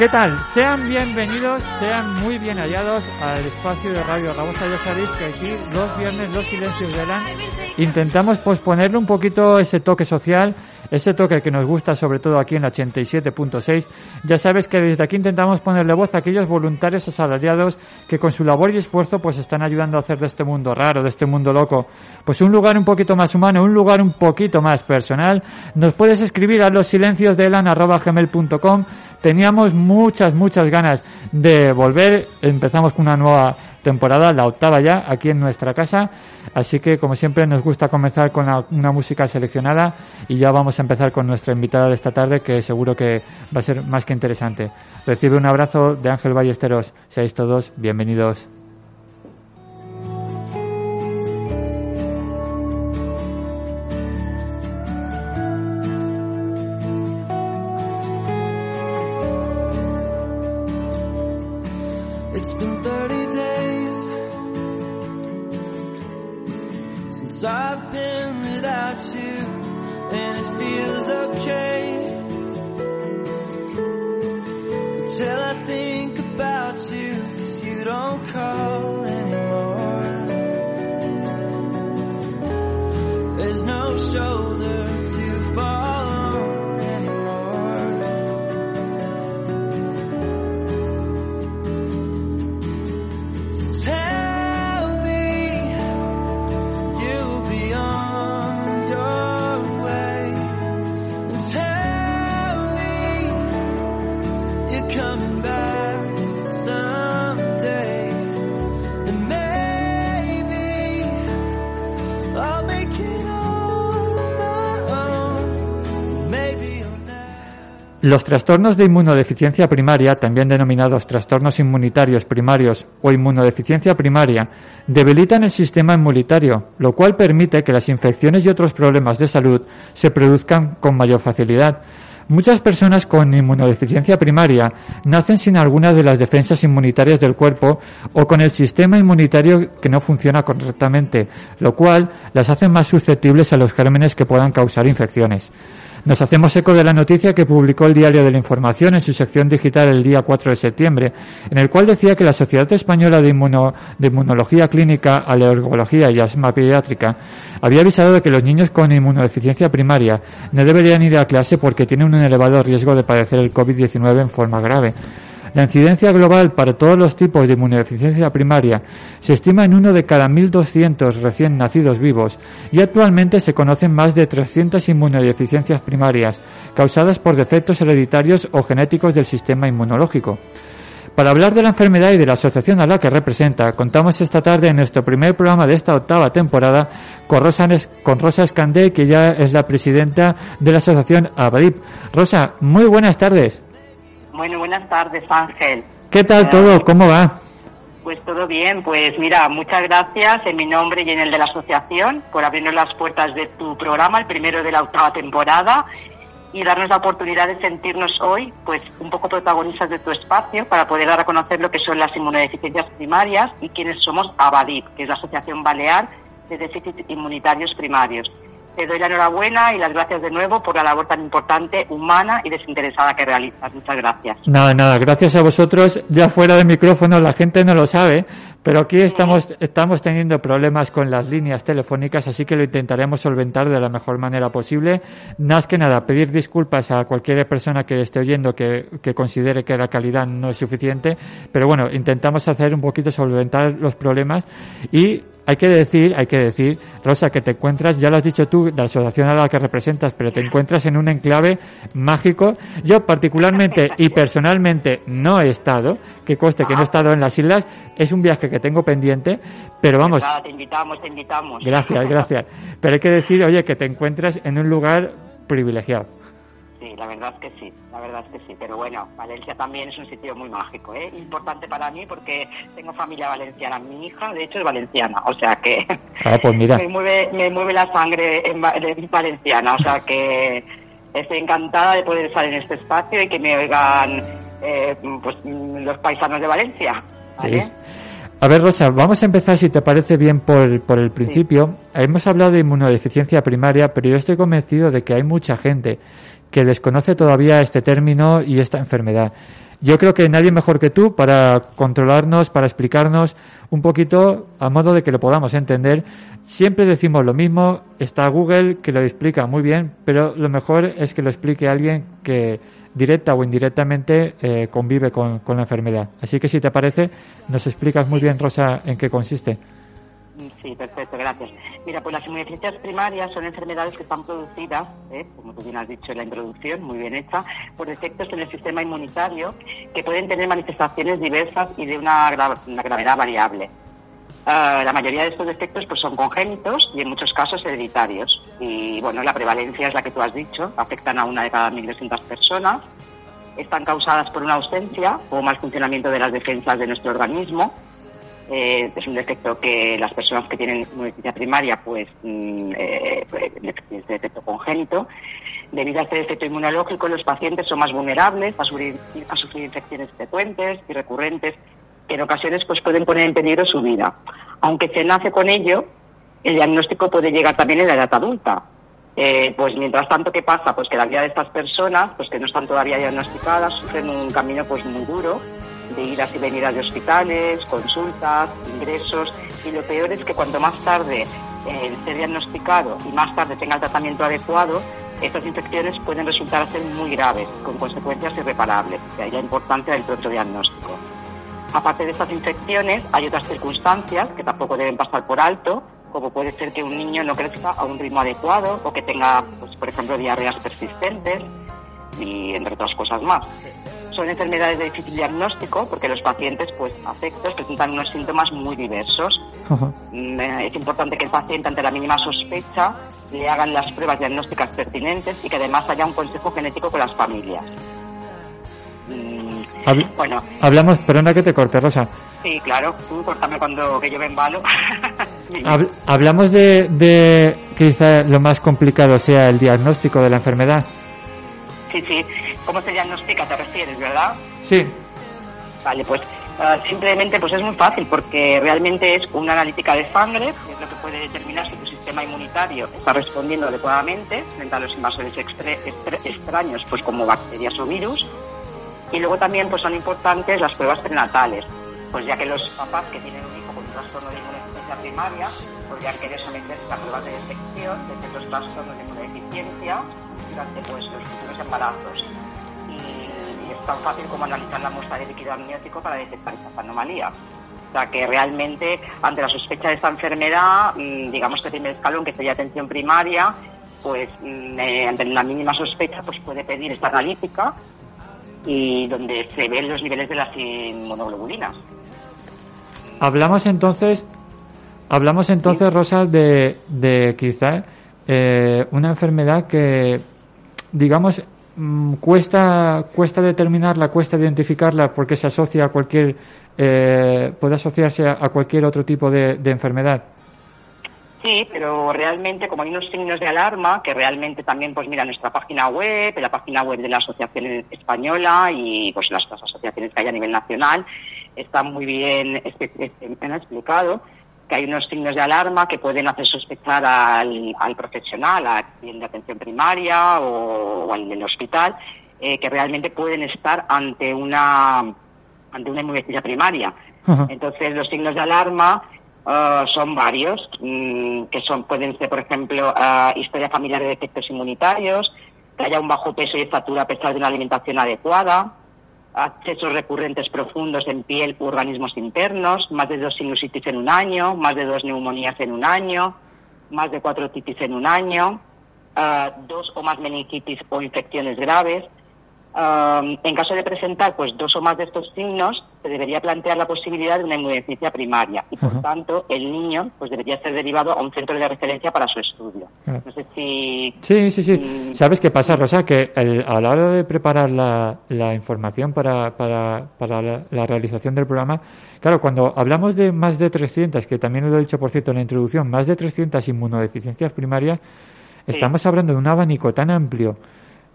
¿Qué tal? Sean bienvenidos, sean muy bien hallados al espacio de Radio Rabosa. Ya sabéis que aquí los viernes, los silencios de la intentamos posponerle un poquito ese toque social, ese toque que nos gusta sobre todo aquí en la 87.6. Ya sabes que desde aquí intentamos ponerle voz a aquellos voluntarios asalariados que con su labor y esfuerzo pues están ayudando a hacer de este mundo raro, de este mundo loco, pues un lugar un poquito más humano, un lugar un poquito más personal. Nos puedes escribir a los silencios de. Teníamos muchas, muchas ganas de volver. Empezamos con una nueva temporada, la octava ya, aquí en nuestra casa. Así que, como siempre, nos gusta comenzar con la- una música seleccionada y ya vamos a empezar con nuestra invitada de esta tarde, que seguro que va a ser más que interesante. Recibe un abrazo de Ángel Ballesteros. Seáis todos bienvenidos. I've been without you, and it feels okay. Until I think about you, cause you don't call anymore. There's no show. Los trastornos de inmunodeficiencia primaria, también denominados trastornos inmunitarios primarios o inmunodeficiencia primaria, debilitan el sistema inmunitario, lo cual permite que las infecciones y otros problemas de salud se produzcan con mayor facilidad. Muchas personas con inmunodeficiencia primaria nacen sin alguna de las defensas inmunitarias del cuerpo o con el sistema inmunitario que no funciona correctamente, lo cual las hace más susceptibles a los gérmenes que puedan causar infecciones. Nos hacemos eco de la noticia que publicó el Diario de la Información en su sección digital el día 4 de septiembre, en el cual decía que la Sociedad Española de, Inmuno- de Inmunología Clínica, Alergología y Asma Pediátrica había avisado de que los niños con inmunodeficiencia primaria no deberían ir a clase porque tienen un elevado riesgo de padecer el COVID-19 en forma grave. La incidencia global para todos los tipos de inmunodeficiencia primaria se estima en uno de cada 1.200 recién nacidos vivos y actualmente se conocen más de 300 inmunodeficiencias primarias causadas por defectos hereditarios o genéticos del sistema inmunológico. Para hablar de la enfermedad y de la asociación a la que representa, contamos esta tarde en nuestro primer programa de esta octava temporada con Rosa, con Rosa Escandé, que ya es la presidenta de la asociación ABADIP. Rosa, muy buenas tardes. Bueno, buenas tardes, Ángel. ¿Qué tal todo? ¿Cómo va? Pues todo bien, pues mira, muchas gracias en mi nombre y en el de la asociación por abrirnos las puertas de tu programa, el primero de la octava temporada, y darnos la oportunidad de sentirnos hoy, pues, un poco protagonistas de tu espacio para poder dar a conocer lo que son las inmunodeficiencias primarias y quiénes somos ABADIP, que es la Asociación Balear de Déficits Inmunitarios Primarios. Te doy la enhorabuena y las gracias de nuevo por la labor tan importante, humana y desinteresada que realizas. Muchas gracias. Nada, nada, gracias a vosotros. Ya fuera del micrófono la gente no lo sabe, pero aquí estamos, estamos teniendo problemas con las líneas telefónicas, así que lo intentaremos solventar de la mejor manera posible. Más que nada, pedir disculpas a cualquier persona que esté oyendo que, que considere que la calidad no es suficiente, pero bueno, intentamos hacer un poquito solventar los problemas y hay que decir, hay que decir, Rosa, que te encuentras, ya lo has dicho tú, de la asociación a la que representas, pero te encuentras en un enclave mágico. Yo particularmente y personalmente no he estado, que coste que no he estado en las islas, es un viaje que tengo pendiente, pero vamos, Nada, te invitamos, te invitamos. gracias, gracias. Pero hay que decir, oye, que te encuentras en un lugar privilegiado. Sí, la verdad es que sí, la verdad es que sí. Pero bueno, Valencia también es un sitio muy mágico, ¿eh? Importante para mí porque tengo familia valenciana. Mi hija, de hecho, es valenciana, o sea que Ah, pues mira. me mueve me mueve la sangre en, de- valenciana, o sea que estoy encantada de poder estar en este espacio y que me oigan eh, pues los paisanos de Valencia. ¿vale? Sí. A ver, Rosa, vamos a empezar, si te parece bien, por, por el principio. Hemos hablado de inmunodeficiencia primaria, pero yo estoy convencido de que hay mucha gente que desconoce todavía este término y esta enfermedad. Yo creo que nadie mejor que tú para controlarnos, para explicarnos un poquito a modo de que lo podamos entender. Siempre decimos lo mismo, está Google que lo explica muy bien, pero lo mejor es que lo explique alguien que directa o indirectamente eh, convive con, con la enfermedad. Así que si te parece, nos explicas muy bien, Rosa, en qué consiste. Sí, perfecto, gracias. Mira, pues las inmunodeficiencias primarias son enfermedades que están producidas, ¿eh? como tú bien has dicho en la introducción, muy bien hecha, por defectos en el sistema inmunitario que pueden tener manifestaciones diversas y de una, gra- una gravedad variable. Ah, la mayoría de estos defectos pues son congénitos y en muchos casos hereditarios. Y bueno, la prevalencia es la que tú has dicho, afectan a una de cada 1.200 personas, están causadas por una ausencia o mal funcionamiento de las defensas de nuestro organismo, eh, es un defecto que las personas que tienen inmunodeficiencia primaria, pues, mm, eh, pues, es de defecto congénito. Debido a este defecto inmunológico, los pacientes son más vulnerables a sufrir, a sufrir infecciones frecuentes y recurrentes, que en ocasiones pues, pueden poner en peligro su vida. Aunque se nace con ello, el diagnóstico puede llegar también en la edad adulta. Eh, pues mientras tanto, ¿qué pasa? Pues que la vida de estas personas, pues que no están todavía diagnosticadas, sufren un camino pues muy duro de idas y venidas de hospitales, consultas, ingresos, y lo peor es que cuanto más tarde eh, esté diagnosticado y más tarde tenga el tratamiento adecuado, estas infecciones pueden resultar ser muy graves, con consecuencias irreparables, de ahí la importancia del pronto diagnóstico. Aparte de estas infecciones, hay otras circunstancias que tampoco deben pasar por alto, como puede ser que un niño no crezca a un ritmo adecuado o que tenga, pues, por ejemplo, diarreas persistentes y entre otras cosas más. Son enfermedades de difícil diagnóstico porque los pacientes pues afectos presentan unos síntomas muy diversos. Mm, eh, Es importante que el paciente ante la mínima sospecha le hagan las pruebas diagnósticas pertinentes y que además haya un consejo genético con las familias. Mm, Habl- Bueno, Hablamos, perdona que te corte, Rosa. sí, claro, tú córtame cuando que yo ven balo. Habl- hablamos de, de quizá lo más complicado sea el diagnóstico de la enfermedad. Sí, sí. ¿Cómo se diagnostica? ¿Te refieres, verdad? Sí. Vale, pues ah, simplemente pues es muy fácil porque realmente es una analítica de sangre, que es lo que puede determinar si tu sistema inmunitario está respondiendo adecuadamente frente a los invasores extraños, pues como bacterias o virus. Y luego también pues son importantes las pruebas prenatales, pues ya que los papás que tienen un hijo con trastorno de inmunodeficiencia primaria podrían querer someterse a pruebas de detección de ciertos trastornos de inmunodeficiencia durante pues los futuros embarazos. Y, y es tan fácil como analizar la muestra de líquido amniótico para detectar estas anomalías. O sea que realmente ante la sospecha de esta enfermedad, mm, digamos que el primer escalón que sería atención primaria, pues mm, eh, ante la mínima sospecha pues puede pedir esta analítica y donde se ven los niveles de las inmunoglobulinas. Hablamos entonces, hablamos entonces, Rosa, de, de quizá eh, una enfermedad que, digamos, mm, cuesta, cuesta determinarla, cuesta identificarla porque se asocia a cualquier, eh, puede asociarse a, a cualquier otro tipo de, de enfermedad. Sí, pero realmente como hay unos signos de alarma que realmente también, pues mira, nuestra página web, la página web de la Asociación Española y pues las otras asociaciones que hay a nivel nacional, está muy bien explicado que hay unos signos de alarma que pueden hacer sospechar al, al profesional, a quien de atención primaria o, o al del hospital, eh, que realmente pueden estar ante una ante una inmunodeficiencia primaria. Entonces, los signos de alarma eh, son varios, mm, que son pueden ser, por ejemplo, eh, historia familiar de defectos inmunitarios, que haya un bajo peso y estatura a pesar de una alimentación adecuada, accesos recurrentes profundos en piel u organismos internos, más de dos sinusitis en un año, más de dos neumonías en un año, más de cuatro otitis en un año, eh, dos o más meningitis o infecciones graves. Um, en caso de presentar pues dos o más de estos signos, se debería plantear la posibilidad de una inmunodeficiencia primaria y, por tanto, el niño pues debería ser derivado a un centro de referencia para su estudio. No sé si... Sí, sí, sí. Mm. ¿Sabes qué pasa, Rosa? Que el- a la hora de preparar la, la información para, para, para la, la realización del programa, claro, cuando hablamos de más de 300, que también lo he dicho, por cierto, en la introducción, más de 300 inmunodeficiencias primarias, estamos hablando de un abanico tan amplio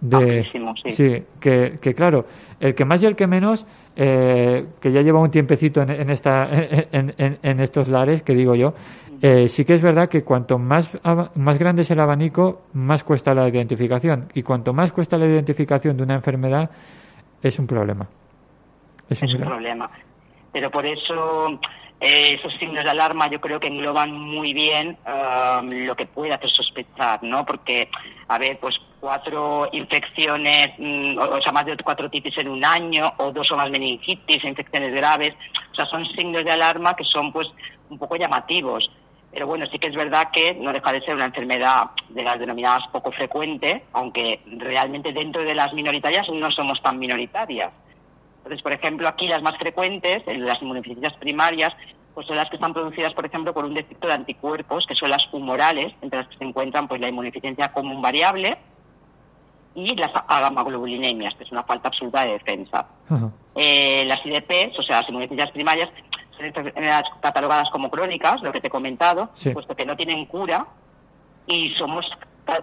de... Sí. que, que claro, el que más y el que menos, eh, que ya lleva un tiempecito en, en esta, en, en- en estos lares, que digo yo, eh, sí que es verdad que cuanto más, más grande es el abanico, más cuesta la identificación. Y cuanto más cuesta la identificación de una enfermedad, es un problema. Es un es un gran- problema. Pero por eso eh, esos signos de alarma yo creo que engloban muy bien um, lo que puede hacer sospechar, ¿no? Porque, a ver, pues cuatro infecciones, mm, o, sea, más de cuatro titis en un año, o dos o más meningitis, infecciones graves, o sea, son signos de alarma que son pues un poco llamativos. Pero bueno, sí que es verdad que no deja de ser una enfermedad de las denominadas poco frecuente, aunque realmente dentro de las minoritarias no somos tan minoritarias. Entonces, por ejemplo, aquí las más frecuentes, en las inmunodeficiencias primarias, pues son las que están producidas, por ejemplo, por un defecto de anticuerpos, que son las humorales, entre las que se encuentran pues la inmunodeficiencia común variable y las agamaglobulinemias, que es una falta absoluta de defensa. Eh, las IDPs, o sea, las inmunodeficiencias primarias, son catalogadas como crónicas, lo que te he comentado, Sí. puesto que no tienen cura y somos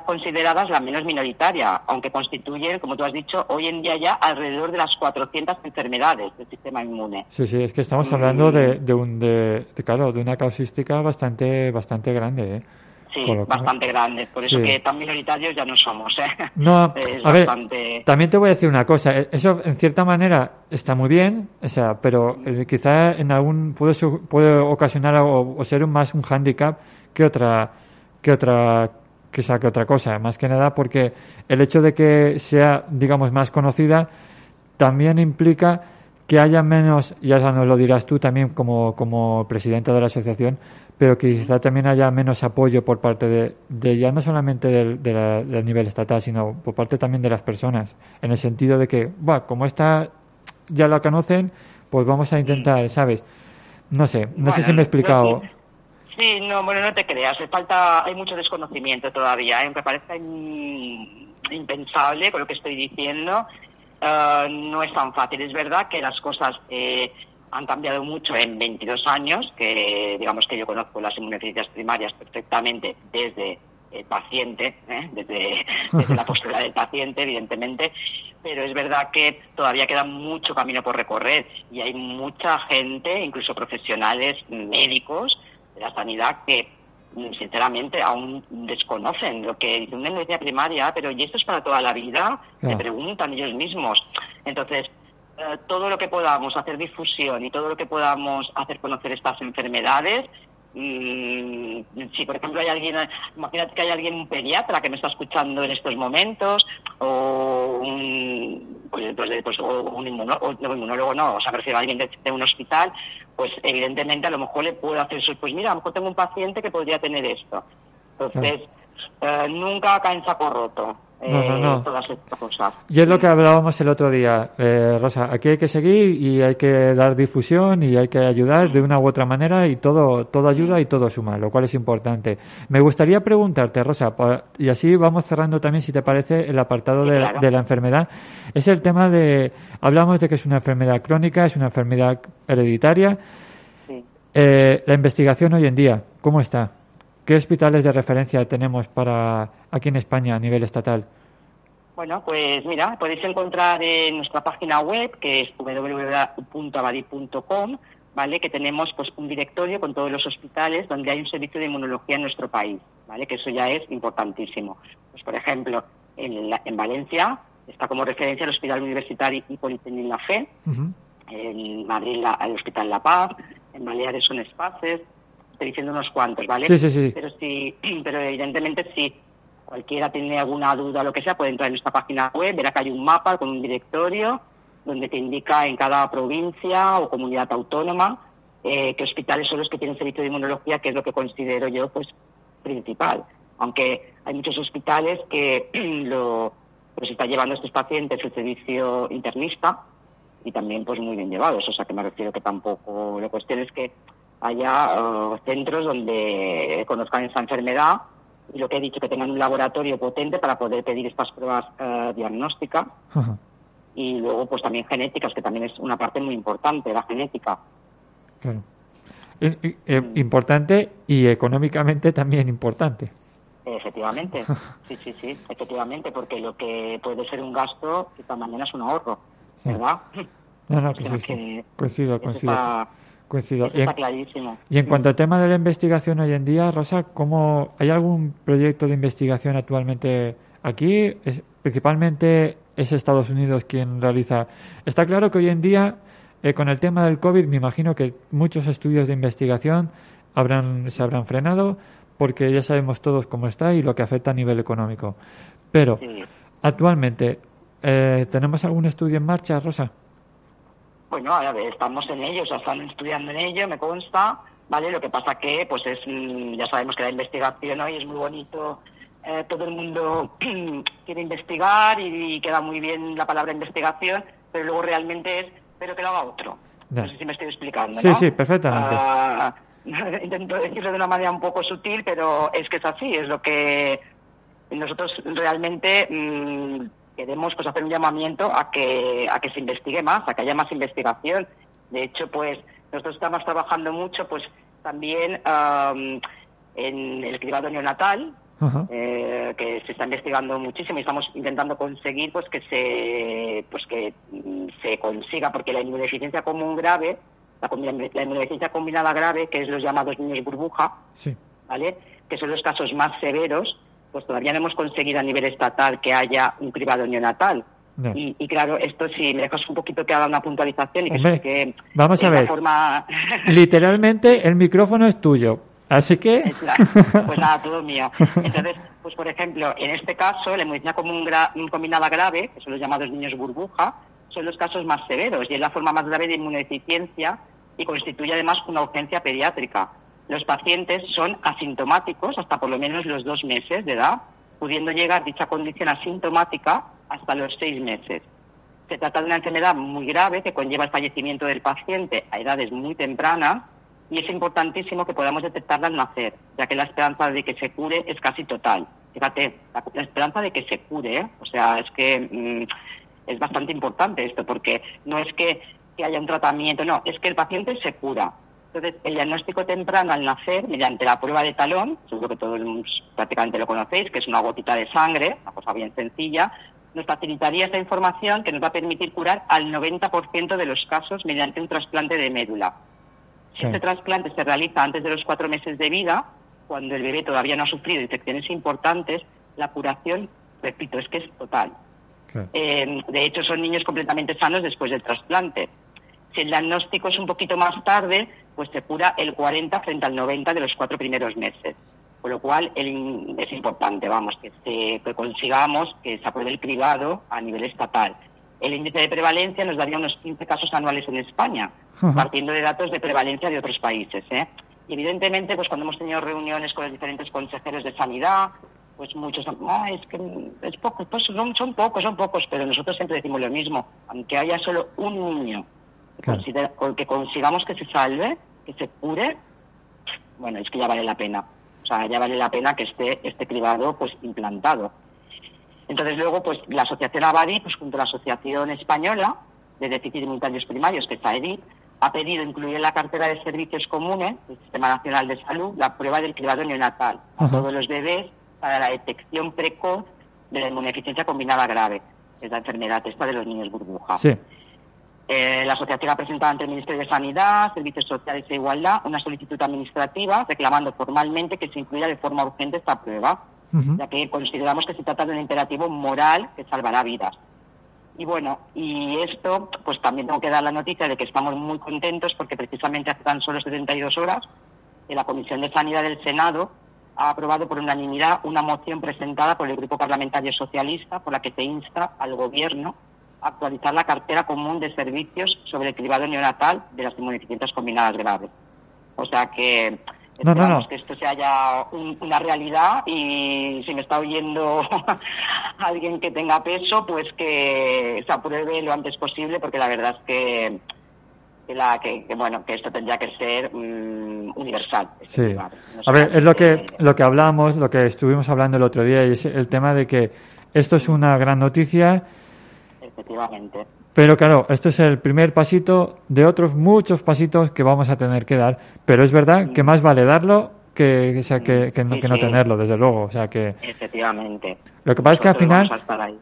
consideradas la menos minoritaria, aunque constituyen, como tú has dicho, hoy en día ya alrededor de las 400 enfermedades del sistema inmune. Sí, sí, es que estamos Mm. hablando de, de un, de, de, claro, de una causística bastante, bastante grande, ¿eh? sí, bastante grandes. Por eso Sí. que tan minoritarios ya no somos. ¿eh? No, es a ver, bastante... también te voy a decir una cosa. eh, Eso, en cierta manera, está muy bien, o sea, pero eh, quizá en algún puede, puede ocasionar o, o ser un, más un hándicap que otra que otra que, sea, que otra cosa. Más que nada porque el hecho de que sea, digamos, más conocida también implica que haya menos, ya nos lo dirás tú también como, como presidenta de la asociación, pero quizá también haya menos apoyo por parte de, de ya no solamente del, de la- del nivel estatal, sino por parte también de las personas, en el sentido de que, va, como esta ya la conocen, pues vamos a intentar, ¿sabes? No sé, no sé si me he explicado. no- Sí, no, bueno, no te creas, falta, hay mucho desconocimiento todavía, ¿eh? parezca in- impensable con lo que estoy diciendo, eh, no es tan fácil. Es verdad que las cosas eh, han cambiado mucho en 22 años, que digamos que yo conozco las inmunodeficiencias primarias perfectamente desde el paciente, ¿eh? desde, la postura del paciente, evidentemente, pero es verdad que todavía queda mucho camino por recorrer y hay mucha gente, incluso profesionales médicos la sanidad, que mm, sinceramente aún desconocen lo que dice una inmunodeficiencia primaria, pero ¿y esto es para toda la vida? Se preguntan ellos mismos. Entonces, eh, todo lo que podamos hacer difusión y todo lo que podamos hacer conocer estas enfermedades, si por ejemplo hay alguien, imagínate que hay alguien, un pediatra que me está escuchando en estos momentos, o un, pues, pues, pues, o un no, inmunólogo, no, o sea, me refiero a alguien de, de un hospital, pues evidentemente a lo mejor le puedo hacer eso, pues mira, a lo mejor tengo un paciente que podría tener esto. Entonces, eh, nunca cae en saco roto. Eh, No, no, no. todas estas cosas. Y es lo que hablábamos el otro día, eh, Rosa. Aquí hay que seguir y hay que dar difusión y hay que ayudar de una u otra manera y todo, todo ayuda y todo suma, lo cual es importante. Me gustaría preguntarte, Rosa, y así vamos cerrando también, si te parece, el apartado Sí, de, claro. de la enfermedad. Es el tema de, hablamos de que es una enfermedad crónica, es una enfermedad hereditaria. Sí. Eh, la investigación hoy en día, ¿cómo está? ¿Qué hospitales de referencia tenemos para aquí en España a nivel estatal? Bueno, pues mira, podéis encontrar en nuestra página web, que es www.abadi.com, ¿vale? Que tenemos pues un directorio con todos los hospitales donde hay un servicio de inmunología en nuestro país, ¿vale? Que eso ya es importantísimo. Pues por ejemplo, en, la- en Valencia está como referencia el Hospital Universitario y Politécnico La Fe, en Madrid la- el Hospital La Paz, en Baleares son Espaces, estoy diciendo unos cuantos, ¿vale? Sí, sí, sí. Pero sí, pero evidentemente si cualquiera tiene alguna duda o lo que sea, puede entrar en nuestra página web, verá que hay un mapa con un directorio donde te indica en cada provincia o comunidad autónoma eh, qué hospitales son los que tienen servicio de inmunología, que es lo que considero yo pues principal. Aunque hay muchos hospitales que lo pues está llevando a estos pacientes el servicio internista y también pues muy bien llevados. O sea que me refiero que tampoco la cuestión es que haya eh, centros donde conozcan esa enfermedad y lo que he dicho, que tengan un laboratorio potente para poder pedir estas pruebas eh, diagnósticas Ajá. y luego pues también genéticas, que también es una parte muy importante, la genética. Claro. Eh, importante y económicamente también importante. Efectivamente, sí, sí, sí, efectivamente, porque lo que puede ser un gasto, quizá mañana es un ahorro. ¿verdad? No, no, O que sea sí, Coincido, coincido. está, coincido. eso Y en, está clarísimo. y en cuanto al tema de la investigación hoy en día, Rosa, ¿cómo, ¿hay algún proyecto de investigación actualmente aquí? Es- principalmente es Estados Unidos quien realiza. Está claro que hoy en día, eh, con el tema del COVID, me imagino que muchos estudios de investigación habrán, se habrán frenado porque ya sabemos todos cómo está y lo que afecta a nivel económico. Pero, Sí. actualmente, eh, ¿tenemos algún estudio en marcha, Rosa? Bueno, a ver, estamos en ello, o sea, están estudiando en ello, me consta, ¿vale? Lo que pasa que, pues es, mm, ya sabemos que la investigación hoy es muy bonito, eh, todo el mundo quiere investigar y, queda muy bien la palabra investigación, pero luego realmente es, pero que lo haga otro. No sé si me estoy explicando, Sí, ¿no? sí, perfectamente. Ah, intento decirlo de una manera un poco sutil, pero es que es así, es lo que nosotros realmente mm, queremos pues hacer un llamamiento a que a que se investigue más, a que haya más investigación. De hecho, pues nosotros estamos trabajando mucho, pues también am, en el cribado neonatal, Ajá. eh, que se está investigando muchísimo y estamos intentando conseguir pues que se pues que mm, se consiga porque la inmunodeficiencia común grave la, la inmunodeficiencia combinada grave que es los llamados niños burbuja Sí. ¿vale? Que son los casos más severos, pues todavía no hemos conseguido a nivel estatal que haya un cribado neonatal. Y, y claro, esto sí, me dejas un poquito que haga una puntualización y que, Hombre, que vamos a ver. forma Literalmente el micrófono es tuyo. Así que... Pues nada, todo mío. Entonces, pues por ejemplo, en este caso, la inmunodeficiencia común gra- combinada grave, que son los llamados niños burbuja, son los casos más severos y es la forma más grave de inmunodeficiencia y constituye además una urgencia pediátrica. Los pacientes son asintomáticos hasta por lo menos los dos meses de edad, pudiendo llegar dicha condición asintomática hasta los seis meses. Se trata de una enfermedad muy grave que conlleva el fallecimiento del paciente a edades muy tempranas y es importantísimo que podamos detectarla al nacer, ya que la esperanza de que se cure es casi total. Fíjate, la, esperanza de que se cure, ¿eh? o sea, es que mm, es bastante importante esto, porque no es que haya un tratamiento, no, es que el paciente se cura. Entonces, el diagnóstico temprano al nacer, mediante la prueba de talón, seguro que todos prácticamente lo conocéis, que es una gotita de sangre, una cosa bien sencilla, nos facilitaría esta información que nos va a permitir curar al 90% de los casos mediante un trasplante de médula. Si Sí. este trasplante se realiza antes de los cuatro meses de vida, cuando el bebé todavía no ha sufrido infecciones importantes, la curación, repito, es que es total. Eh, de hecho, son niños completamente sanos después del trasplante. Si el diagnóstico es un poquito más tarde, pues se cura el 40 frente al 90 de los cuatro primeros meses. Con lo cual el- es importante, vamos, que, se- que consigamos que se apruebe el cribado a nivel estatal. El índice de prevalencia nos daría unos 15 casos anuales en España, partiendo de datos de prevalencia de otros países. ¿eh? Y evidentemente, pues cuando hemos tenido reuniones con los diferentes consejeros de sanidad, pues muchos, "Ah, es que es poco, pues son, son pocos, son pocos, pero nosotros siempre decimos lo mismo, aunque haya solo un niño Claro. que consigamos que se salve, que se cure, bueno, es que ya vale la pena. O sea, ya vale la pena que esté este cribado pues implantado. Entonces luego, pues la Asociación Abadi, pues junto a la Asociación Española de Déficit Inmunitarios Primarios, que es AEDIP, ha pedido incluir en la cartera de servicios comunes del Sistema Nacional de Salud la prueba del cribado neonatal a Ajá. todos los bebés para la detección precoz de la inmunodeficiencia combinada grave, que es la enfermedad esta de los niños burbuja. Sí. Eh, la asociación ha presentado ante el Ministerio de Sanidad, Servicios Sociales e Igualdad una solicitud administrativa reclamando formalmente que se incluya de forma urgente esta prueba, ya que consideramos que se trata de un imperativo moral que salvará vidas. Y bueno, y esto, pues también tengo que dar la noticia de que estamos muy contentos porque precisamente hace tan solo 72 horas que la Comisión de Sanidad del Senado ha aprobado por unanimidad una moción presentada por el Grupo Parlamentario Socialista por la que se insta al Gobierno actualizar la cartera común de servicios sobre el cribado neonatal de las inmunodeficiencias combinadas graves. O sea que No, no, esperamos no. que esto sea ya un- una realidad y si me está oyendo alguien que tenga peso, pues que se apruebe lo antes posible porque la verdad es que que, la, que, que, bueno que esto tendría que ser mm, universal. este Sí. No A ver, es lo que, lo que hablábamos, lo que estuvimos hablando el otro día, y es el tema de que esto es una gran noticia, Efectivamente. pero claro, esto es el primer pasito de otros muchos pasitos que vamos a tener que dar, pero es verdad que más vale darlo que, o sea, que, que no, Sí, que no sí. tenerlo, desde luego. O sea que Efectivamente. lo que pasa es que al final.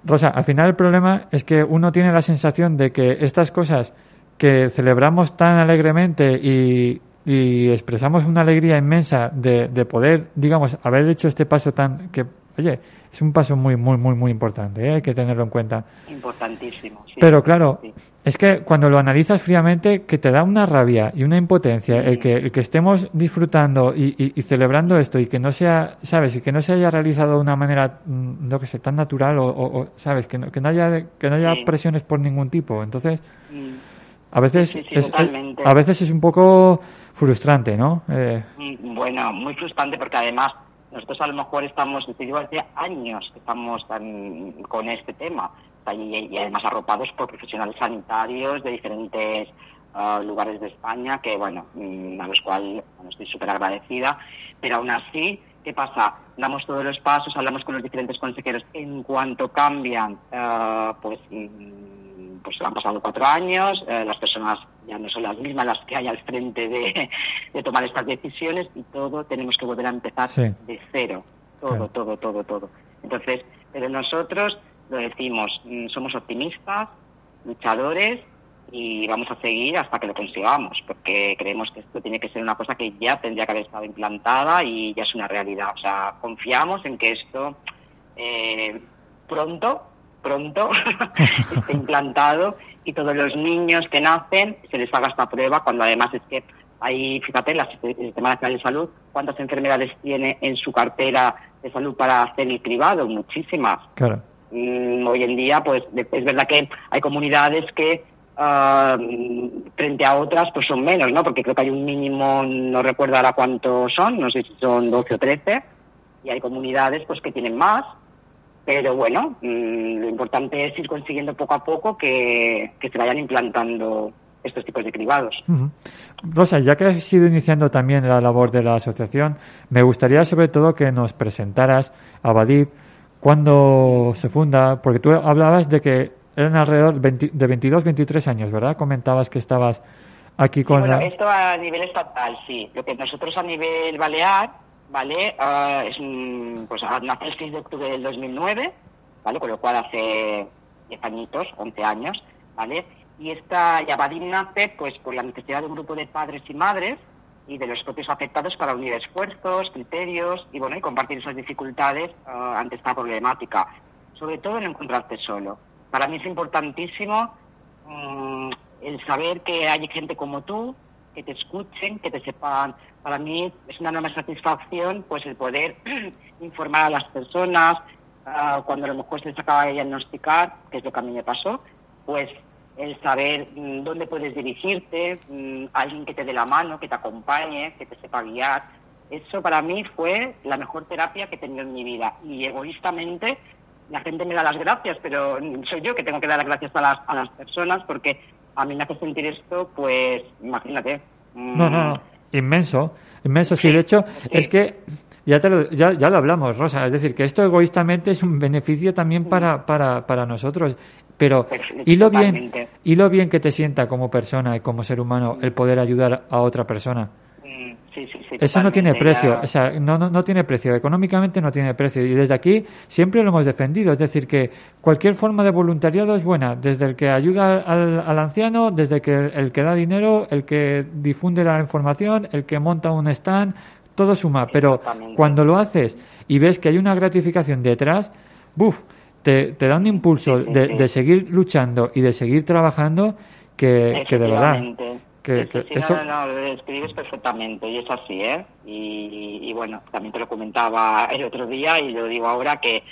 Rosa, al final el problema es que uno tiene la sensación de que estas cosas que celebramos tan alegremente y, y expresamos una alegría inmensa de, de poder, digamos, haber hecho este paso tan que, oye, es un paso muy, muy, muy, muy importante, ¿eh? hay que tenerlo en cuenta. Importantísimo. sí. Pero claro, Sí. es que cuando lo analizas fríamente, que te da una rabia y una impotencia el que, el que estemos disfrutando y, y- y celebrando esto y que no sea, ¿sabes? Y que no se haya realizado de una manera, mm, no que sé, tan natural o, o- o, ¿sabes? Que no, que no haya, que no haya presiones por ningún tipo. Entonces, Mm. a veces, es, a veces es un poco frustrante, ¿no? Eh, Mm, Bueno, muy frustrante porque además nosotros a lo mejor estamos, te digo, hace años que estamos tan- con este tema y, además arropados por profesionales sanitarios de diferentes ah, lugares de España que, bueno, mm, a los cuales bueno, estoy súper agradecida, pero aún así, ¿qué pasa? Damos todos los pasos, hablamos con los diferentes consejeros. En cuanto cambian, ah, pues, mm, pues han pasado cuatro años, eh, las personas ya no son las mismas las que hay al frente de, de tomar estas decisiones y todo tenemos que volver a empezar Sí. de cero. Todo, Claro. todo, todo, todo. Entonces, pero nosotros lo decimos, mm, somos optimistas, luchadores y vamos a seguir hasta que lo consigamos, porque creemos que esto tiene que ser una cosa que ya tendría que haber estado implantada y ya es una realidad. O sea, confiamos en que esto eh, pronto, pronto esté implantado y todos los niños que nacen se les haga esta prueba, cuando además es que hay, fíjate, la- el Sistema Nacional de Salud, cuántas enfermedades tiene en su cartera de salud para hacer el cribado, muchísimas. Claro. Mm, hoy en día, pues es verdad que hay comunidades que ah, frente a otras pues son menos, ¿no? Porque creo que hay un mínimo, no recuerdo ahora cuántos son, no sé si son 12 o 13, y hay comunidades pues que tienen más, pero bueno, mm, lo importante es ir consiguiendo poco a poco que, que se vayan implantando estos tipos de cribados. Ujú. Rosa, ya que has ido iniciando también la labor de la asociación, me gustaría sobre todo que nos presentaras a Badib cuándo se funda, porque tú hablabas de que eran alrededor 20 de 22, 23 años, ¿verdad? Comentabas que estabas aquí con bueno, la... esto a nivel estatal, sí. Lo que nosotros a nivel balear, ¿vale? Ah, es un, pues ah, nace el 6 de octubre del 2009, ¿vale? Con lo cual hace 10 añitos, 11 años, ¿vale? Y esta Yabadim nace, pues, por la necesidad de un grupo de padres y madres y de los propios afectados para unir esfuerzos, criterios y, bueno, y compartir esas dificultades ah, ante esta problemática. Sobre todo en encontrarte solo. Para mí es importantísimo mm, el saber que hay gente como tú, que te escuchen, que te sepan. Para mí es una enorme satisfacción pues el poder informar a las personas ah, cuando a lo mejor se les acaba de diagnosticar, que es lo que a mí me pasó, pues el saber mm, dónde puedes dirigirte, mm, alguien que te dé la mano, que te acompañe, que te sepa guiar. Eso para mí fue la mejor terapia que he tenido en mi vida. Y egoístamente la gente me da las gracias, pero soy yo que tengo que dar las gracias a las, a las personas porque a mí me hace sentir esto, pues imagínate. mm, No, no, no. Inmenso, inmenso. Sí, Sí, de hecho, sí. es que ya, te lo, ya, ya lo hablamos, Rosa. Es decir, que esto egoístamente es un beneficio también para, para, para nosotros. Pero, Pues, y lo bien, y lo bien que te sienta como persona y como ser humano el poder ayudar a otra persona. Sí, sí, sí. Eso no tiene precio, ya- o sea, no, no, no tiene precio, económicamente no tiene precio. Y desde aquí siempre lo hemos defendido, es decir, que cualquier forma de voluntariado es buena, desde el que ayuda al, al anciano, desde que el que da dinero, el que difunde la información, el que monta un stand, todo suma. Pero cuando lo haces y ves que hay una gratificación detrás, ¡buf! Te, te da un impulso de, seguir luchando y de seguir trabajando que, que de verdad. Que- Sí, sí, que sí, eso- no, no, lo describes perfectamente y es así, ¿eh? Y, y bueno, también te lo comentaba el otro día y lo digo ahora que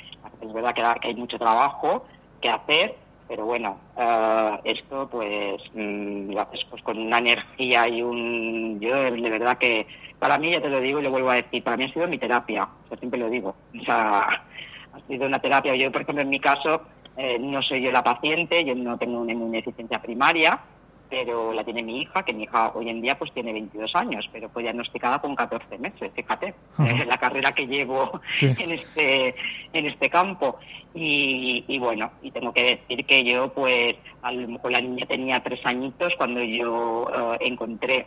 es verdad que, hay mucho trabajo que hacer, pero bueno, eh, esto pues mm, lo haces pues con una energía y un... Yo de verdad que para mí, ya te lo digo y lo vuelvo a decir, para mí ha sido mi terapia, o sea, siempre lo digo. O sea, ha sido una terapia. Yo, por ejemplo, en mi caso, eh, no soy yo la paciente, yo no tengo una inmunodeficiencia primaria, pero la tiene mi hija, que mi hija hoy en día pues tiene 22 años, pero fue diagnosticada con 14 meses, fíjate, la carrera que llevo Sí. en este en este campo. Y, y bueno, y tengo que decir que yo pues a lo mejor la niña tenía tres añitos cuando yo eh, encontré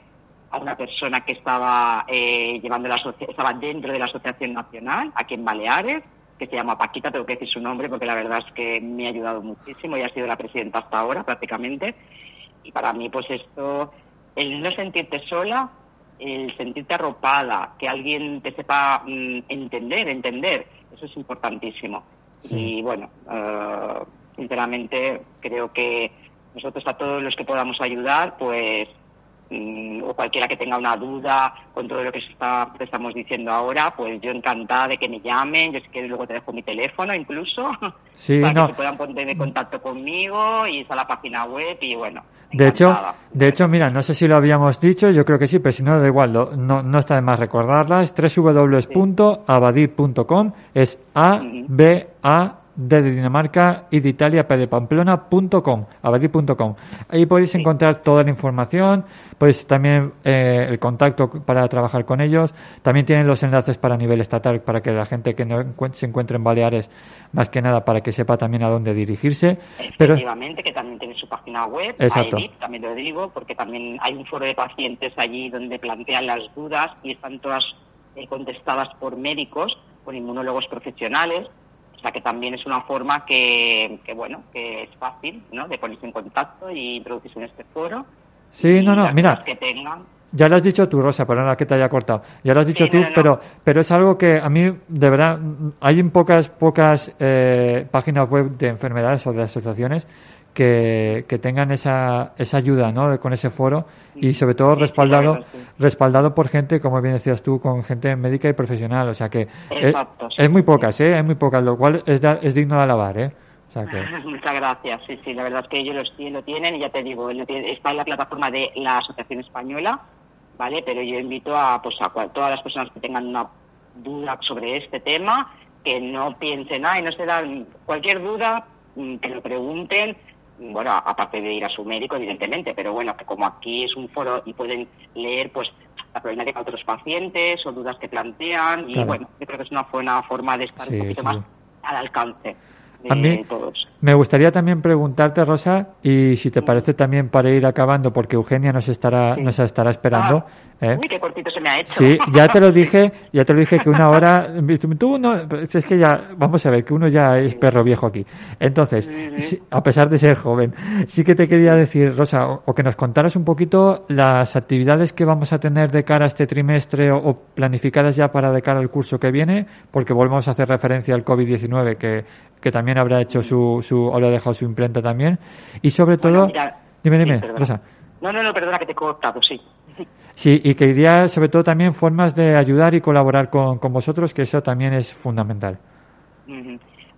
a una persona que estaba eh, llevando la estaba dentro de la Asociación Nacional aquí en Baleares que se llama Paquita, tengo que decir su nombre porque la verdad es que me ha ayudado muchísimo y ha sido la presidenta hasta ahora prácticamente. Y para mí, pues esto, el no sentirte sola, el sentirte arropada, que alguien te sepa mm, entender, entender, eso es importantísimo. Sí. Y bueno, eh, sinceramente creo que nosotros a todos los que podamos ayudar, pues mm, o cualquiera que tenga una duda con todo lo que está, que estamos diciendo ahora, pues yo encantada de que me llamen, yo si quieres luego te dejo mi teléfono incluso, Sí, para no. que se puedan poner en contacto conmigo y está la página web y bueno. De hecho, de hecho, mira, no sé si lo habíamos dicho, yo creo que sí, pero si no, da igual, lo- no, no está de más recordarlas. www.abadid.com es A, B, A, D de Dinamarca y de Italia, Pamplona.com, abadid.com. Ahí podéis encontrar toda la información, podéis también eh, el contacto para trabajar con ellos. También tienen los enlaces para nivel estatal, para que la gente que no encuent- se encuentre en Baleares, más que nada, para que sepa también a dónde dirigirse. Pero, Efectivamente, que también tiene su página web, Exacto. AEDIP, también lo digo, porque también hay un foro de pacientes allí donde plantean las dudas y están todas eh, contestadas por médicos, por inmunólogos profesionales. O sea que también es una forma que, que bueno, que es fácil, ¿no? De ponerse en contacto y introducirse en este foro. Sí, no, no, mira, que tengan. Ya lo has dicho tú, Rosa, perdona que te haya cortado. Ya lo has dicho Sí, tú, no, no, no. pero pero es algo que a mí, de verdad, hay en pocas pocas eh, páginas web de enfermedades o de asociaciones que, que tengan esa, esa ayuda, ¿no? Con ese foro y sobre todo respaldado respaldado por gente, como bien decías tú, con gente médica y profesional. O sea que es, Exacto, sí, es muy pocas, ¿eh? Es muy pocas, lo cual es, da- es digno de alabar, ¿eh? O sea que... Muchas gracias. Sí, sí, la verdad es que ellos lo tienen y ya te digo, está en la plataforma de la Asociación Española, ¿vale? Pero yo invito a, pues, a cual- todas las personas que tengan una duda sobre este tema, que no piensen, ay, no se dan cualquier duda, mm, que lo pregunten, bueno, aparte de ir a su médico, evidentemente, pero bueno, que como aquí es un foro y pueden leer, pues, la problemática de otros pacientes o dudas que plantean, y Claro. bueno, yo creo que es una buena forma de estar Sí, un poquito sí, más al alcance de A mí- todos. Me gustaría también preguntarte, Rosa, y si te parece también para ir acabando, porque Eugenia nos estará, Sí. nos estará esperando. Ah, ¿eh? Uy, qué cortito se me ha hecho. Sí, ya te lo dije, ya te lo dije que una hora, tú no, es que ya, vamos a ver, que uno ya es perro viejo aquí. Entonces, sí, a pesar de ser joven, sí que te quería decir, Rosa, o, o que nos contaras un poquito las actividades que vamos a tener de cara a este trimestre o, o planificadas ya para de cara al curso que viene, porque volvemos a hacer referencia al COVID-19, que, que tambibién habrá hecho su, su, habrá dejado su imprenta también. Y sobre Bueno, todo, mira, dime, sí, dime, perdona. Rosa. No, no, no, perdona que te he cortado, sí. Sí, y que iría sobre todo también formas de ayudar y colaborar con, con vosotros, que eso también es fundamental.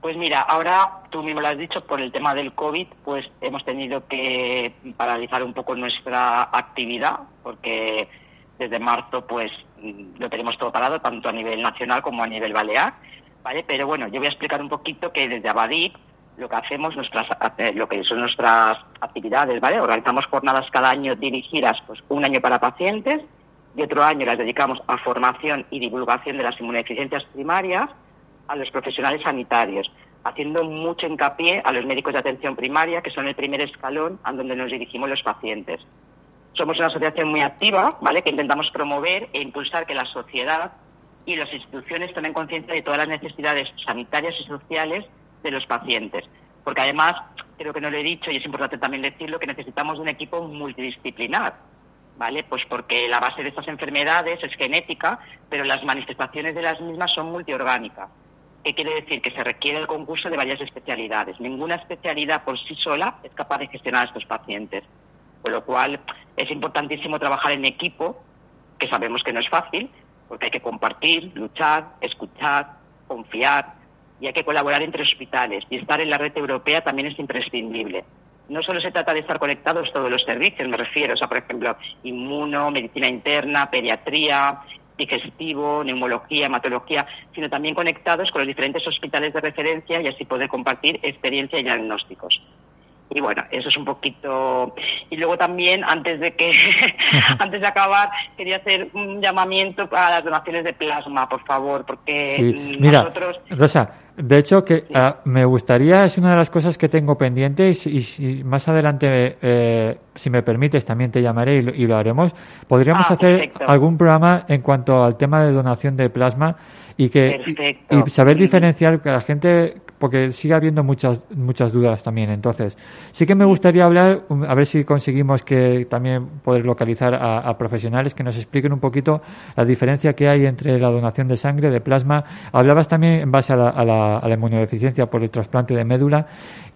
Pues mira, ahora tú mismo lo has dicho, por el tema del COVID, pues hemos tenido que paralizar un poco nuestra actividad, porque desde marzo pues mm, lo tenemos todo parado, tanto a nivel nacional como a nivel balear, ¿vale? Pero bueno, yo voy a explicar un poquito que desde Abadip lo que hacemos, nuestras, eh, lo que son nuestras actividades, ¿vale? Organizamos jornadas cada año dirigidas, pues un año para pacientes y otro año las dedicamos a formación y divulgación de las inmunodeficiencias primarias a los profesionales sanitarios, haciendo mucho hincapié a los médicos de atención primaria, que son el primer escalón a donde nos dirigimos los pacientes. Somos una asociación muy activa, ¿vale? Que intentamos promover e impulsar que la sociedad y las instituciones tomen conciencia de todas las necesidades sanitarias y sociales de los pacientes. Porque además, creo que no lo he dicho y es importante también decirlo, que necesitamos un equipo multidisciplinar. ¿Vale? Pues porque la base de estas enfermedades es genética, pero las manifestaciones de las mismas son multiorgánicas. ¿Qué quiere decir? Que se requiere el concurso de varias especialidades. Ninguna especialidad por sí sola es capaz de gestionar a estos pacientes. Con lo cual es importantísimo trabajar en equipo, que sabemos que no es fácil, porque hay que compartir, luchar, escuchar, confiar y hay que colaborar entre hospitales. Y estar en la red europea también es imprescindible. No solo se trata de estar conectados todos los servicios, me refiero, o sea, por ejemplo, inmuno, medicina interna, pediatría, digestivo, neumología, hematología, sino también conectados con los diferentes hospitales de referencia y así poder compartir experiencia y diagnósticos. Y bueno, eso es un poquito. Y luego también, antes de que, antes de acabar, quería hacer un llamamiento a las donaciones de plasma, por favor, porque Sí, mm, mira, nosotros. Rosa, de hecho que ah, me gustaría, es una de las cosas que tengo pendiente y, y más adelante, eh, si me permites, también te llamaré y lo, y lo haremos. Podríamos Ah, hacer perfecto. algún programa en cuanto al tema de donación de plasma y que saber diferenciar que la gente porque sigue habiendo muchas muchas dudas también. Entonces sí que me gustaría hablar um, a ver si conseguimos que también poder localizar a, profesionales que nos expliquen un poquito la diferencia que hay entre la donación de sangre de plasma. Hablabas también en base a la, a la, a la inmunodeficiencia por el trasplante de médula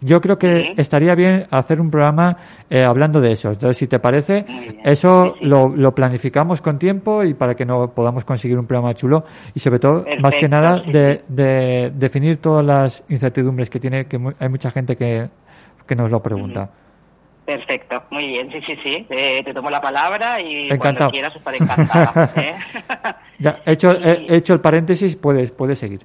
yo creo que estaría bien hacer un programa eh, hablando de eso. Entonces si te parece eso lo, lo planificamos con tiempo y para que no podamos conseguir un programa chulo y sobre todo más que Perfecto, nada sí, de, de definir todas las incertidumbres que tiene que hay mucha gente que, que nos lo pregunta. Perfecto, muy bien, sí, sí, sí. Eh, te tomo la palabra y Encantado. cuando quieras estaré encantada. ¿eh? ya he hecho he hecho el paréntesis puedes puedes seguir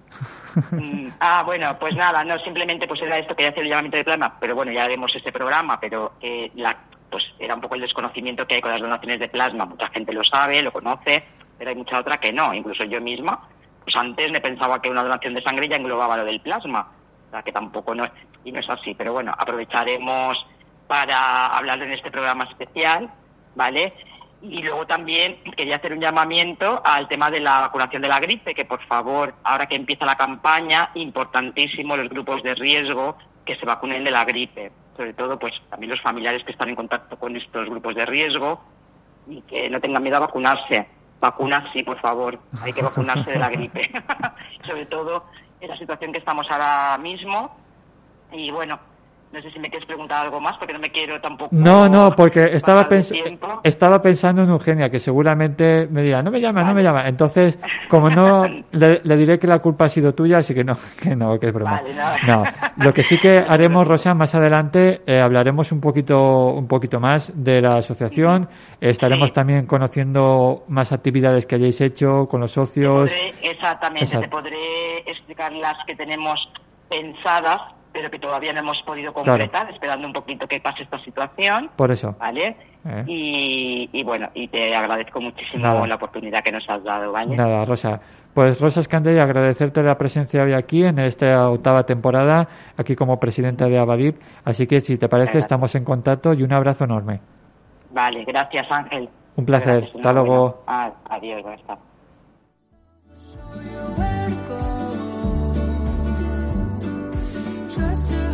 Mm, ah, bueno, pues nada, no, simplemente pues era esto, quería hacer el llamamiento de plasma, pero bueno, ya haremos este programa, pero eh, la, pues era un poco el desconocimiento que hay con las donaciones de plasma. Mucha gente lo sabe, lo conoce, pero hay mucha otra que no. Incluso yo misma, pues antes me pensaba que una donación de sangre ya englobaba lo del plasma, o sea, que tampoco no y no es así, pero bueno, aprovecharemos para hablar en este programa especial, ¿vale? Y luego también quería hacer un llamamiento al tema de la vacunación de la gripe, que por favor, ahora que empieza la campaña, importantísimo los grupos de riesgo que se vacunen de la gripe. Sobre todo, pues también los familiares que están en contacto con estos grupos de riesgo y que no tengan miedo a vacunarse. Vacunas sí, por favor. Hay que vacunarse de la gripe. Sobre todo en la situación que estamos ahora mismo. Y bueno, no sé si me quieres preguntar algo más porque no me quiero tampoco. No, no, porque estaba, pens- estaba pensando en Eugenia, que seguramente me dirá, no me llama, no me llama. Entonces, como no, le, le diré que la culpa ha sido tuya, así que no, que no, que es broma. Vale, nada. No, lo que sí que haremos, Rosa, más adelante, eh, hablaremos un poquito, un poquito más de la asociación. Estaremos Sí. también conociendo más actividades que hayáis hecho con los socios. Podré- exactamente, Exacto. te podré explicar las que tenemos pensadas, pero que todavía no hemos podido completar, esperando un poquito que pase esta situación, Por eso. ¿vale? Eh. Y, y bueno, y te agradezco muchísimo Nada. la oportunidad que nos has dado, ¿vale? Nada, Rosa. Pues Rosa Escandey, agradecerte la presencia hoy aquí en esta octava temporada, aquí como presidenta de Abadip. Así que si te parece, Gracias. estamos en contacto y un abrazo enorme. Vale, gracias Ángel. Un placer. Gracias, Hasta luego. Ah, adiós, buenas tardes. trust you.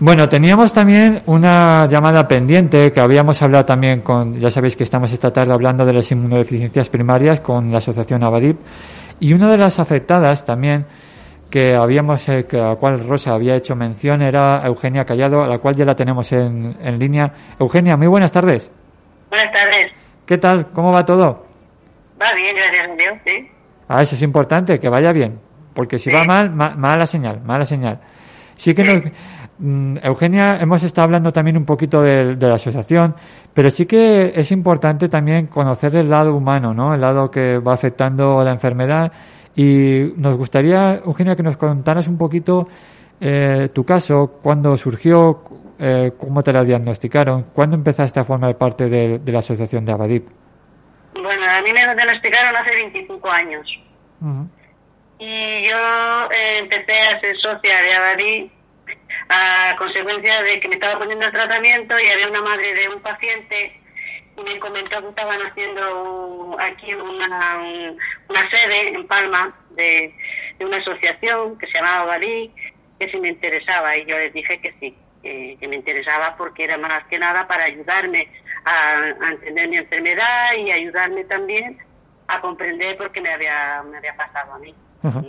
Bueno, teníamos también una llamada pendiente que habíamos hablado también con, ya sabéis que estamos esta tarde hablando de las inmunodeficiencias primarias con la asociación Abadip y una de las afectadas también que habíamos, eh, que a la cual Rosa había hecho mención era Eugenia Callado, a la cual ya la tenemos en, en línea. Eugenia, muy buenas tardes. Buenas tardes. ¿Qué tal? ¿Cómo va todo? Va bien, gracias a Dios, sí. Ah, eso es importante, que vaya bien. Porque si Sí. va mal, ma- mala señal, mala señal. Sí que nos, mm, Eugenia, hemos estado hablando también un poquito de, de la asociación, pero sí que es importante también conocer el lado humano, ¿no? El lado que va afectando la enfermedad. Y nos gustaría, Eugenia, que nos contaras un poquito eh, tu caso, cuándo surgió, eh, cómo te la diagnosticaron, cuándo empezaste a formar parte de, de la asociación de Abadip. Bueno, a mí me diagnosticaron hace 25 años. Y yo eh, empecé a ser socia de Abadí a consecuencia de que me estaba poniendo el tratamiento y había una madre de un paciente y me comentó que estaban haciendo aquí una, un- una sede en Palma de, de una asociación que se llamaba Abadí, que si me interesaba y yo les dije que sí, que, que me interesaba porque era más que nada para ayudarme a, a entender mi enfermedad y ayudarme también a comprender por qué me había, me había pasado a mí. Ajá.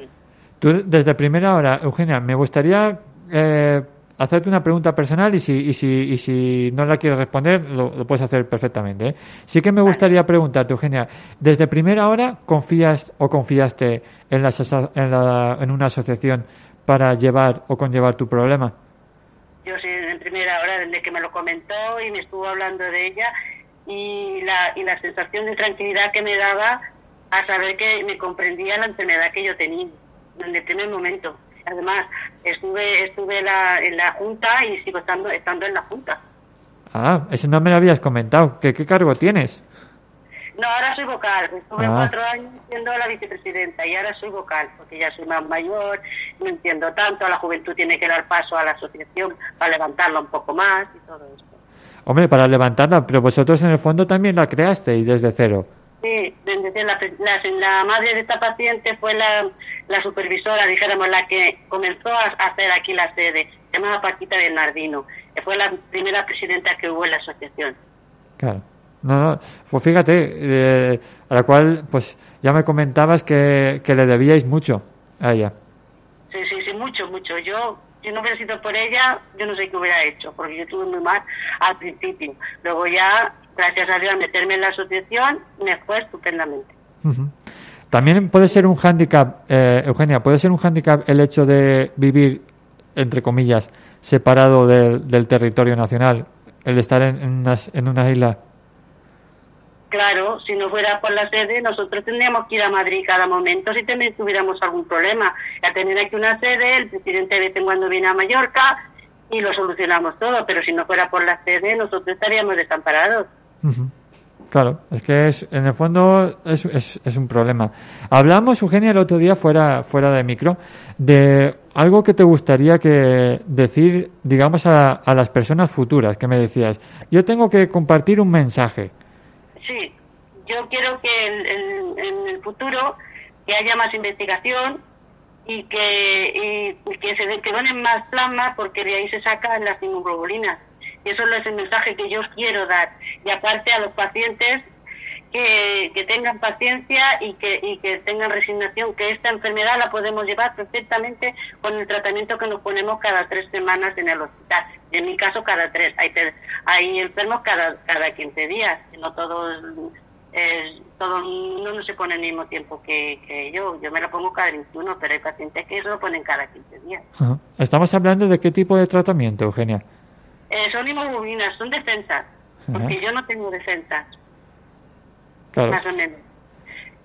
Tú, desde primera hora, Eugenia, me gustaría eh, hacerte una pregunta personal y si, y si, y si no la quieres responder, lo, lo puedes hacer perfectamente. ¿eh? Sí que me gustaría preguntarte, Eugenia, ¿desde primera hora confías o confiaste en, la, en, la- en una asociación para llevar o conllevar tu problema? Yo en primera hora, desde que me lo comentó y me estuvo hablando de ella, y la, y la sensación de tranquilidad que me daba a saber que me comprendía la enfermedad que yo tenía en el momento. Además, estuve estuve la- en la junta y sigo estando estando en la junta. Ah, eso no me lo habías comentado. ¿Qué, qué cargo tienes? No, ahora soy vocal. Estuve Ah. cuatro años siendo la vicepresidenta y ahora soy vocal porque ya soy más mayor, no entiendo tanto. La juventud tiene que dar paso a la asociación para levantarla un poco más y todo esto. Hombre, para levantarla, pero vosotros en el fondo también la creasteis desde cero. Sí, desde la, la, la madre de esta paciente fue la, la supervisora, dijéramos, la que comenzó a hacer aquí la sede. Se llamaba Paquita Bernardino. que Fue la primera presidenta que hubo en la asociación. Claro. No, no. Pues fíjate, eh, a la cual, pues ya me comentabas que, que le debíais mucho a ella. Sí, sí, sí, mucho, mucho. Yo, si no hubiera sido por ella, yo no sé qué hubiera hecho, porque yo estuve muy mal al principio. Luego ya, gracias a Dios, al meterme en la asociación, me fue estupendamente. También puede ser un hándicap, eh, Eugenia, puede ser un hándicap el hecho de vivir, entre comillas, separado del, del territorio nacional, el estar en, en, unas, en una isla. Claro, si no fuera por la sede, nosotros tendríamos que ir a Madrid cada momento si también tuviéramos algún problema. A tener aquí una sede, el presidente de vez en cuando viene a Mallorca y lo solucionamos todo, pero si no fuera por la sede, nosotros estaríamos desamparados. Claro, es que es, en el fondo es, es, es un problema. Hablamos, Eugenia, el otro día fuera, fuera de micro, de algo que te gustaría que decir, digamos, a, a las personas futuras, que me decías. Yo tengo que compartir un mensaje. Sí, yo quiero que en, en- el futuro que haya más investigación y que, y, que se que donen más plasma porque de ahí se sacan las inmunoglobulinas. Y eso es el mensaje que yo quiero dar. Y aparte a los pacientes que, que tengan paciencia y que, y que tengan resignación, que esta enfermedad la podemos llevar perfectamente con el tratamiento que nos ponemos cada tres semanas en el hospital. En mi caso, cada tres. Hay, hay enfermos cada, cada 15 días, no todos, eh, todo el mundo no se pone al mismo tiempo que, que yo. Yo me lo pongo cada 21, pero hay pacientes que se lo ponen cada 15 días. Ajá. Estamos hablando de qué tipo de tratamiento, Eugenia. Eh, son inmunoglobulinas, son defensas, porque yo no tengo defensas. Claro. más o menos.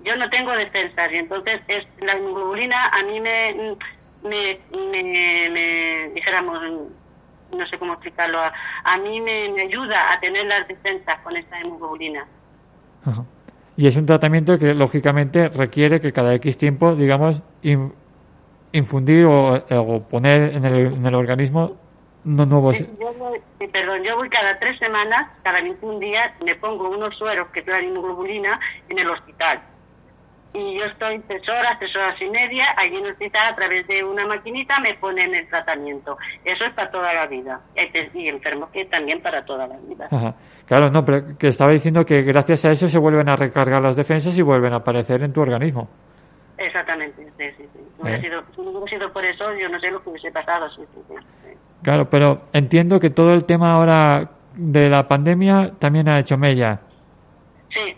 Yo no tengo defensas y entonces es, la inmunoglobulina a mí me, me, me, me- dijéramos, no sé cómo explicarlo, a, a mí me, me ayuda a tener las defensas con esta inmunoglobulina. Ajá. Y es un tratamiento que, lógicamente, requiere que cada X tiempo, digamos, in- infundir o, o poner en el, en el organismo unos nuevos. Yo voy, sí, perdón, yo voy cada tres semanas, cada 21 días, me pongo unos sueros que es la inmunoglobulina en el hospital. Y yo estoy tres horas, tres horas y media, allí en el hospital a través de una maquinita me ponen el tratamiento. Eso es para toda la vida. Y hay pe- Y enfermos que también para toda la vida. Ajá. Claro, no, pero que estaba diciendo que gracias a eso se vuelven a recargar las defensas y vuelven a aparecer en tu organismo. Exactamente, sí, sí, sí. Hubiera Eh. sido, si no sido por eso, yo no sé lo que hubiese pasado. Sí, sí. Claro, pero entiendo que todo el tema ahora de la pandemia también ha hecho mella. Sí,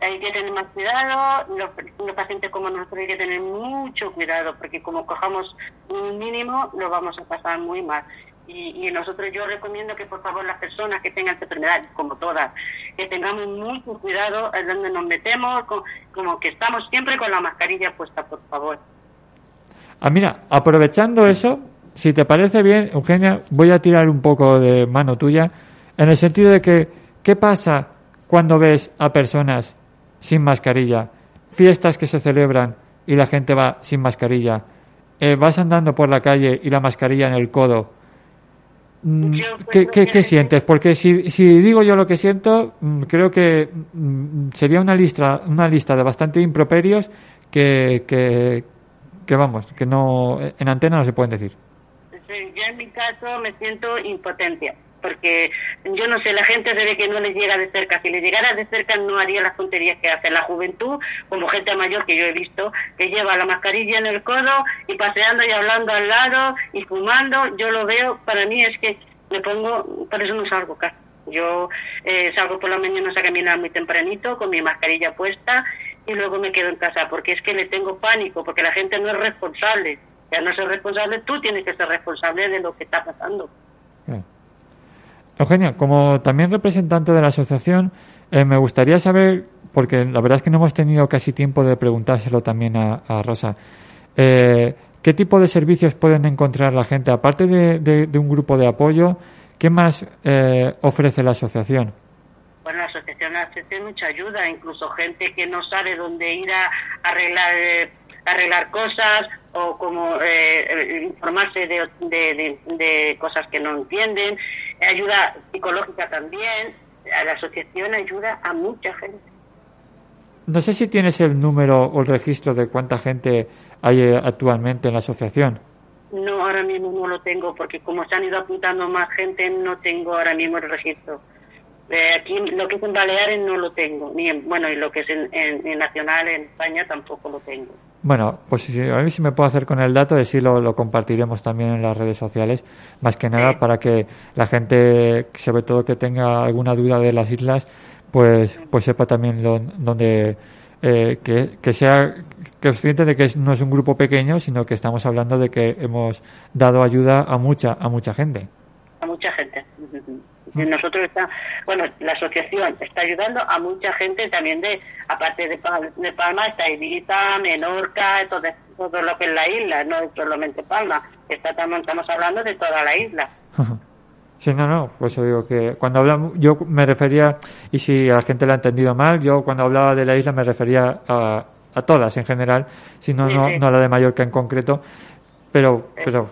hay que tener más cuidado. Los, los pacientes como nosotros hay que tener mucho cuidado porque como cojamos un mínimo lo vamos a pasar muy mal. Y, y nosotros yo recomiendo que por favor las personas que tengan esta enfermedad, como todas, que tengamos mucho cuidado en donde nos metemos, co- como que estamos siempre con la mascarilla puesta, por favor. Ah, mira, aprovechando eso, si te parece bien, Eugenia, voy a tirar un poco de mano tuya, en el sentido de que, ¿qué pasa cuando ves a personas sin mascarilla? Fiestas que se celebran y la gente va sin mascarilla. Eh, vas andando por la calle y la mascarilla en el codo. Mm, pues, ¿Qué, lo qué- que- qué sientes? Porque si, si digo yo lo que siento, mm, creo que mm, sería una lista, una lista de bastante improperios que, que, que vamos, que no en antena no se pueden decir. Yo en mi caso me siento impotencia, porque yo no sé, la gente se ve que no les llega de cerca. Si les llegara de cerca no haría las tonterías que hace la juventud, como gente mayor que yo he visto, que lleva la mascarilla en el codo y paseando y hablando al lado y fumando. Yo lo veo, para mí es que me pongo, por eso no salgo casi. Yo eh, salgo por la mañana a caminar muy tempranito con mi mascarilla puesta y luego me quedo en casa porque es que le tengo pánico, porque la gente no es responsable. Ya no ser responsable, tú tienes que ser responsable de lo que está pasando. Eugenia, como también representante de la asociación, eh, me gustaría saber, porque la verdad es que no hemos tenido casi tiempo de preguntárselo también a, a Rosa, eh, ¿qué tipo de servicios pueden encontrar la gente? Aparte de, de- de un grupo de apoyo, ¿qué más eh, ofrece la asociación? Bueno, la asociación hace mucha ayuda, incluso gente que no sabe dónde ir a arreglar eh, arreglar cosas o como eh, eh, informarse de, de, de- de cosas que no entienden, ayuda psicológica también. A La asociación ayuda a mucha gente. no sé si tienes el número o el registro de cuánta gente hay eh, actualmente en la asociación. No, ahora mismo no lo tengo, porque como se han ido apuntando más gente, no tengo ahora mismo el registro. Eh, aquí lo que es en Baleares no lo tengo, ni en, bueno, y lo que es en, en- en Nacional, en España, tampoco lo tengo. Bueno, pues si- a ver si me puedo hacer con el dato si lo, lo compartiremos también en las redes sociales, más que nada Sí. para que la gente, sobre todo que tenga alguna duda de las islas, pues, pues sepa también lo, donde eh, que, que sea consciente de que no es un grupo pequeño, sino que estamos hablando de que hemos dado ayuda a mucha a mucha gente. a mucha gente. Nosotros está, bueno, la asociación está ayudando a mucha gente también de, aparte de, de Palma, está Ibiza, Menorca, todo, todo lo que es la isla, no solamente Palma, está, estamos, hablando de toda la isla. Sí, no, no, pues yo digo que cuando hablamos, yo me refería, y si a la gente lo ha entendido mal, yo cuando hablaba de la isla me refería a, a todas en general, sino Sí, no, sí. no a la de Mallorca en concreto, pero, pero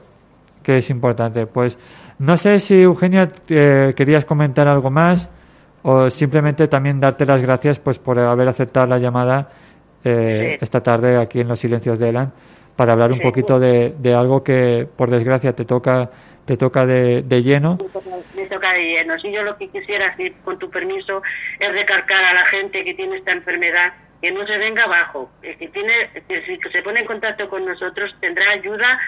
que es importante. Pues no sé si Eugenia eh, querías comentar algo más o simplemente también darte las gracias pues por haber aceptado la llamada eh, Sí. esta tarde aquí en los silencios de Elan para hablar un Sí. poquito de, de algo que por desgracia te toca te toca de, de lleno Me toca de lleno. Si yo lo que quisiera, si, con tu permiso, es recalcar a la gente que tiene esta enfermedad que no se venga abajo. El que tiene, que si se pone en contacto con nosotros tendrá ayuda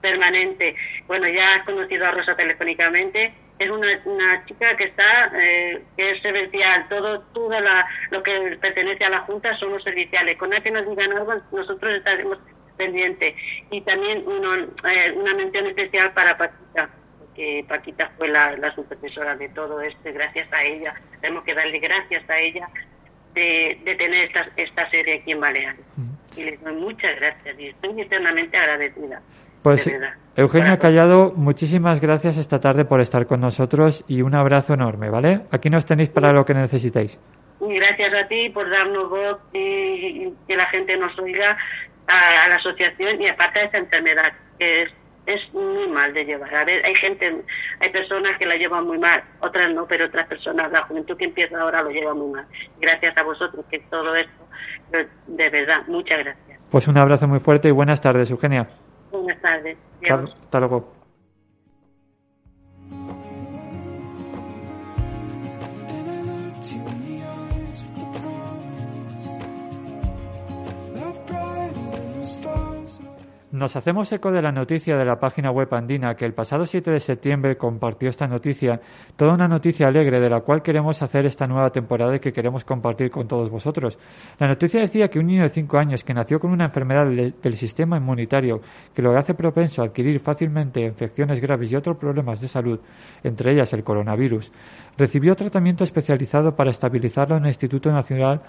permanente. Bueno, ya has conocido a Rosa telefónicamente. Es una, una chica que está, eh, que es servicial. Todo, todo la, lo que pertenece a la Junta somos serviciales. Con la que nos digan algo, nosotros estaremos pendientes. Y también uno, eh, una mención especial para Paquita que Paquita fue la, la de todo esto gracias a ella, tenemos que darle gracias a ella de, de tener esta, esta serie aquí en Baleares. Y les doy muchas gracias y estoy eternamente agradecida. Pues. Eugenia Callado, muchísimas gracias esta tarde por estar con nosotros y un abrazo enorme, ¿vale? Aquí nos tenéis para lo que necesitéis. Gracias a ti por darnos voz y, y que la gente nos oiga a, a la asociación y aparte de esta enfermedad que es, es muy mal de llevar. A ver, hay gente, hay personas que la llevan muy mal, otras no, pero otras personas, la juventud que empieza ahora lo lleva muy mal. Gracias a vosotros que todo esto, de- de verdad, muchas gracias. Pues un abrazo muy fuerte y buenas tardes, Eugenia. Buenas tardes. Hasta, hasta luego. Nos hacemos eco de la noticia de la página web andina que el pasado 7 de septiembre compartió esta noticia, toda una noticia alegre de la cual queremos hacer esta nueva temporada y que queremos compartir con todos vosotros. La noticia decía que un niño de 5 años que nació con una enfermedad de- del sistema inmunitario que lo hace propenso a adquirir fácilmente infecciones graves y otros problemas de salud, entre ellas el coronavirus, recibió tratamiento especializado para estabilizarlo en el Instituto Nacional,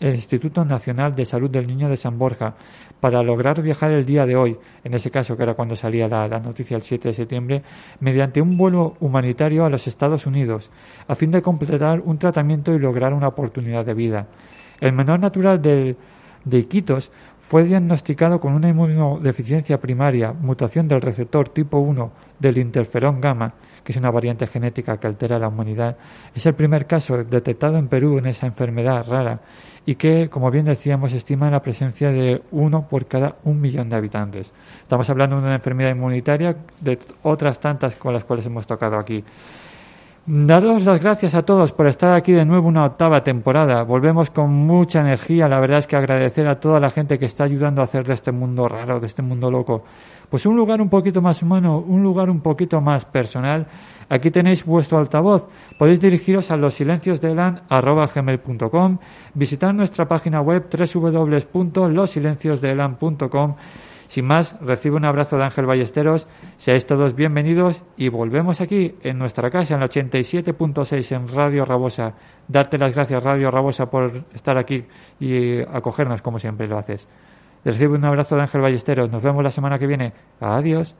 el Instituto Nacional de Salud del Niño de San Borja, para lograr viajar el día de hoy, en ese caso que era cuando salía la, la noticia el 7 de septiembre, mediante un vuelo humanitario a los Estados Unidos, a fin de completar un tratamiento y lograr una oportunidad de vida. El menor natural de, de Iquitos fue diagnosticado con una inmunodeficiencia primaria, mutación del receptor tipo 1 del interferón gamma, que es una variante genética que altera la humanidad. Es el primer caso detectado en Perú en esa enfermedad rara y que, como bien decíamos, estima la presencia de uno por cada un millón de habitantes. Estamos hablando de una enfermedad inmunitaria de otras tantas con las cuales hemos tocado aquí. Daros las gracias a todos por estar aquí de nuevo una octava temporada. Volvemos con mucha energía. La verdad es que agradecer a toda la gente que está ayudando a hacer de este mundo raro, de este mundo loco, pues un lugar un poquito más humano, un lugar un poquito más personal. Aquí tenéis vuestro altavoz. Podéis dirigiros a losilenciosdeelan.com, visitar nuestra página web www.losilenciosdeelan.com sin más, recibo un abrazo de Ángel Ballesteros, seáis todos bienvenidos y volvemos aquí en nuestra casa en la 87.6 en Radio Rabosa. Darte las gracias Radio Rabosa por estar aquí y acogernos como siempre lo haces. Recibo un abrazo de Ángel Ballesteros, nos vemos la semana que viene. Adiós.